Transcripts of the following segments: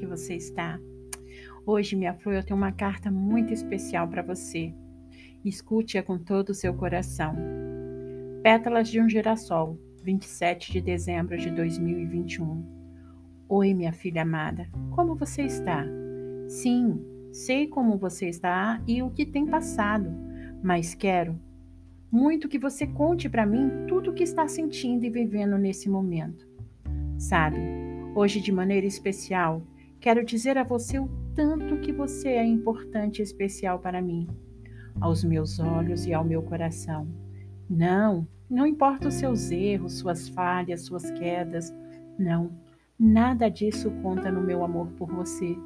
que você está? Hoje, minha flor, eu tenho uma carta muito especial para você. Escute-a com todo o seu coração. Pétalas de um girassol, 27 de dezembro de 2021. Oi, minha filha amada, como você está? Sim, sei como você está e o que tem passado, mas quero muito que você conte para mim tudo o que está sentindo e vivendo nesse momento. Sabe, hoje de maneira especial, quero dizer a você o tanto que você é importante e especial para mim, aos meus olhos e ao meu coração. Não, não importa os seus erros, suas falhas, suas quedas, não, nada disso conta no meu amor por você,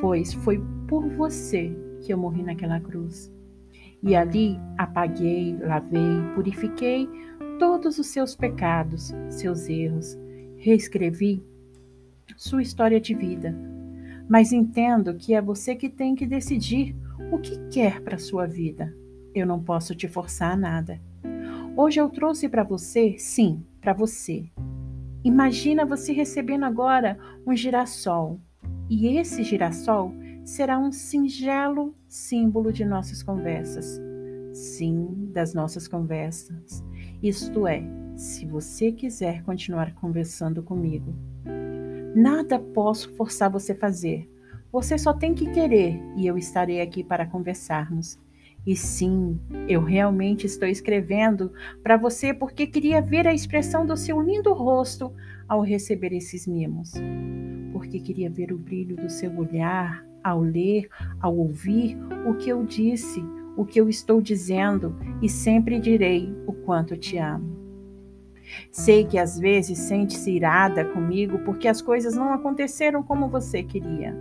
pois foi por você que eu morri naquela cruz. E ali apaguei, lavei, purifiquei todos os seus pecados, seus erros, reescrevi sua história de vida. Mas entendo que é você que tem que decidir o que quer para sua vida. Eu não posso te forçar a nada. Hoje eu trouxe para você, sim, para você. Imagina você recebendo agora um girassol. E esse girassol será um singelo símbolo de nossas conversas. Sim, das nossas conversas. Isto é, se você quiser continuar conversando comigo. Nada posso forçar você a fazer. Você só tem que querer e eu estarei aqui para conversarmos. E sim, eu realmente estou escrevendo para você porque queria ver a expressão do seu lindo rosto ao receber esses mimos. Porque queria ver o brilho do seu olhar ao ler, ao ouvir o que eu disse, o que eu estou dizendo e sempre direi o quanto te amo. Sei que às vezes sente-se irada comigo porque as coisas não aconteceram como você queria.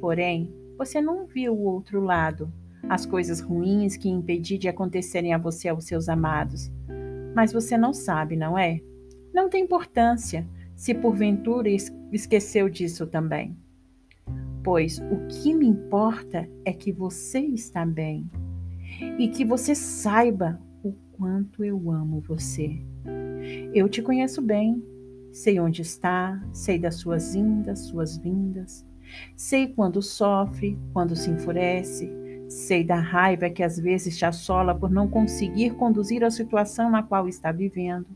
Porém, você não viu o outro lado, as coisas ruins que impedi de acontecerem a você e aos seus amados. Mas você não sabe, não é? Não tem importância se porventura esqueceu disso também pois o que me importa é que você está bem e que você saiba o quanto eu amo você. Eu te conheço bem, sei onde está, sei das suas indas, suas vindas, sei quando sofre, quando se enfurece, sei da raiva que às vezes te assola por não conseguir conduzir a situação na qual está vivendo.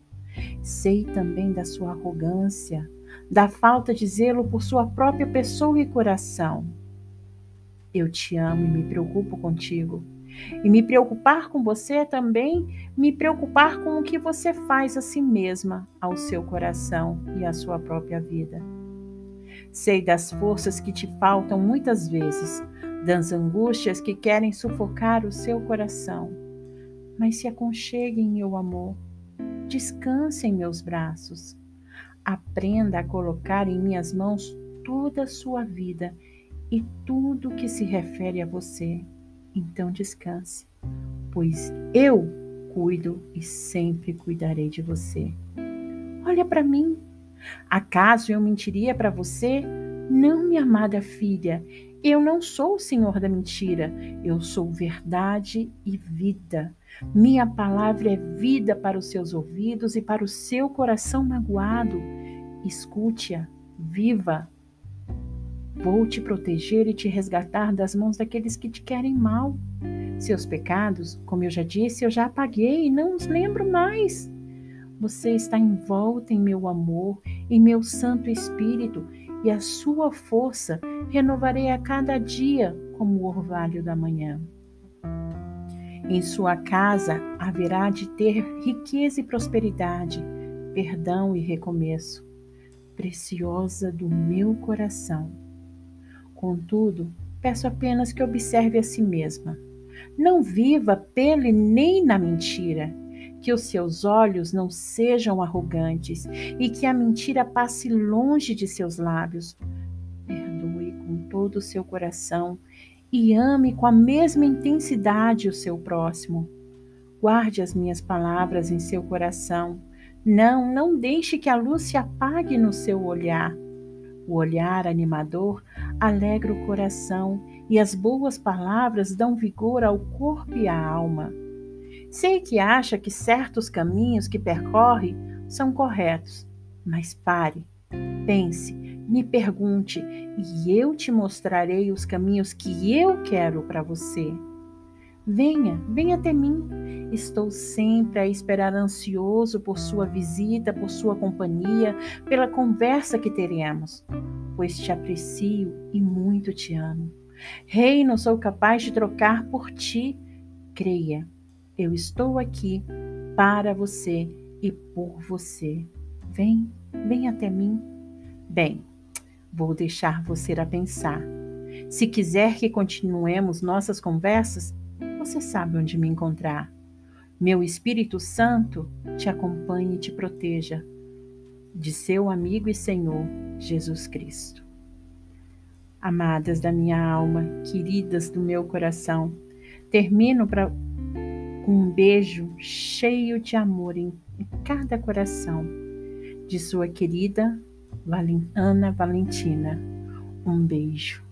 Sei também da sua arrogância, da falta de zelo por sua própria pessoa e coração. Eu te amo e me preocupo contigo. E me preocupar com você é também me preocupar com o que você faz a si mesma, ao seu coração e à sua própria vida. Sei das forças que te faltam muitas vezes, das angústias que querem sufocar o seu coração. Mas se aconchegue em meu amor, descanse em meus braços Aprenda a colocar em minhas mãos toda a sua vida e tudo que se refere a você. Então descanse, pois eu cuido e sempre cuidarei de você. Olha para mim. Acaso eu mentiria para você? Não, minha amada filha, eu não sou o senhor da mentira, eu sou verdade e vida. Minha palavra é vida para os seus ouvidos e para o seu coração magoado. Escute-a, viva. Vou te proteger e te resgatar das mãos daqueles que te querem mal. Seus pecados, como eu já disse, eu já apaguei e não os lembro mais. Você está envolta em meu amor, em meu Santo Espírito, e a sua força renovarei a cada dia como o orvalho da manhã. Em sua casa haverá de ter riqueza e prosperidade, perdão e recomeço, preciosa do meu coração. Contudo, peço apenas que observe a si mesma. Não viva pele nem na mentira, que os seus olhos não sejam arrogantes e que a mentira passe longe de seus lábios. Perdoe com todo o seu coração e ame com a mesma intensidade o seu próximo. Guarde as minhas palavras em seu coração. Não, não deixe que a luz se apague no seu olhar. O olhar animador alegra o coração e as boas palavras dão vigor ao corpo e à alma. Sei que acha que certos caminhos que percorre são corretos, mas pare, pense Me pergunte e eu te mostrarei os caminhos que eu quero para você. Venha, venha até mim. Estou sempre a esperar ansioso por sua visita, por sua companhia, pela conversa que teremos, pois te aprecio e muito te amo. Reino sou capaz de trocar por ti. Creia, eu estou aqui para você e por você. Vem, vem até mim. Bem, vou deixar você a pensar. Se quiser que continuemos nossas conversas, você sabe onde me encontrar. Meu Espírito Santo te acompanhe e te proteja. De seu amigo e Senhor Jesus Cristo. Amadas da minha alma, queridas do meu coração, termino pra, com um beijo cheio de amor em, em cada coração de sua querida Ana Valentina. Um beijo.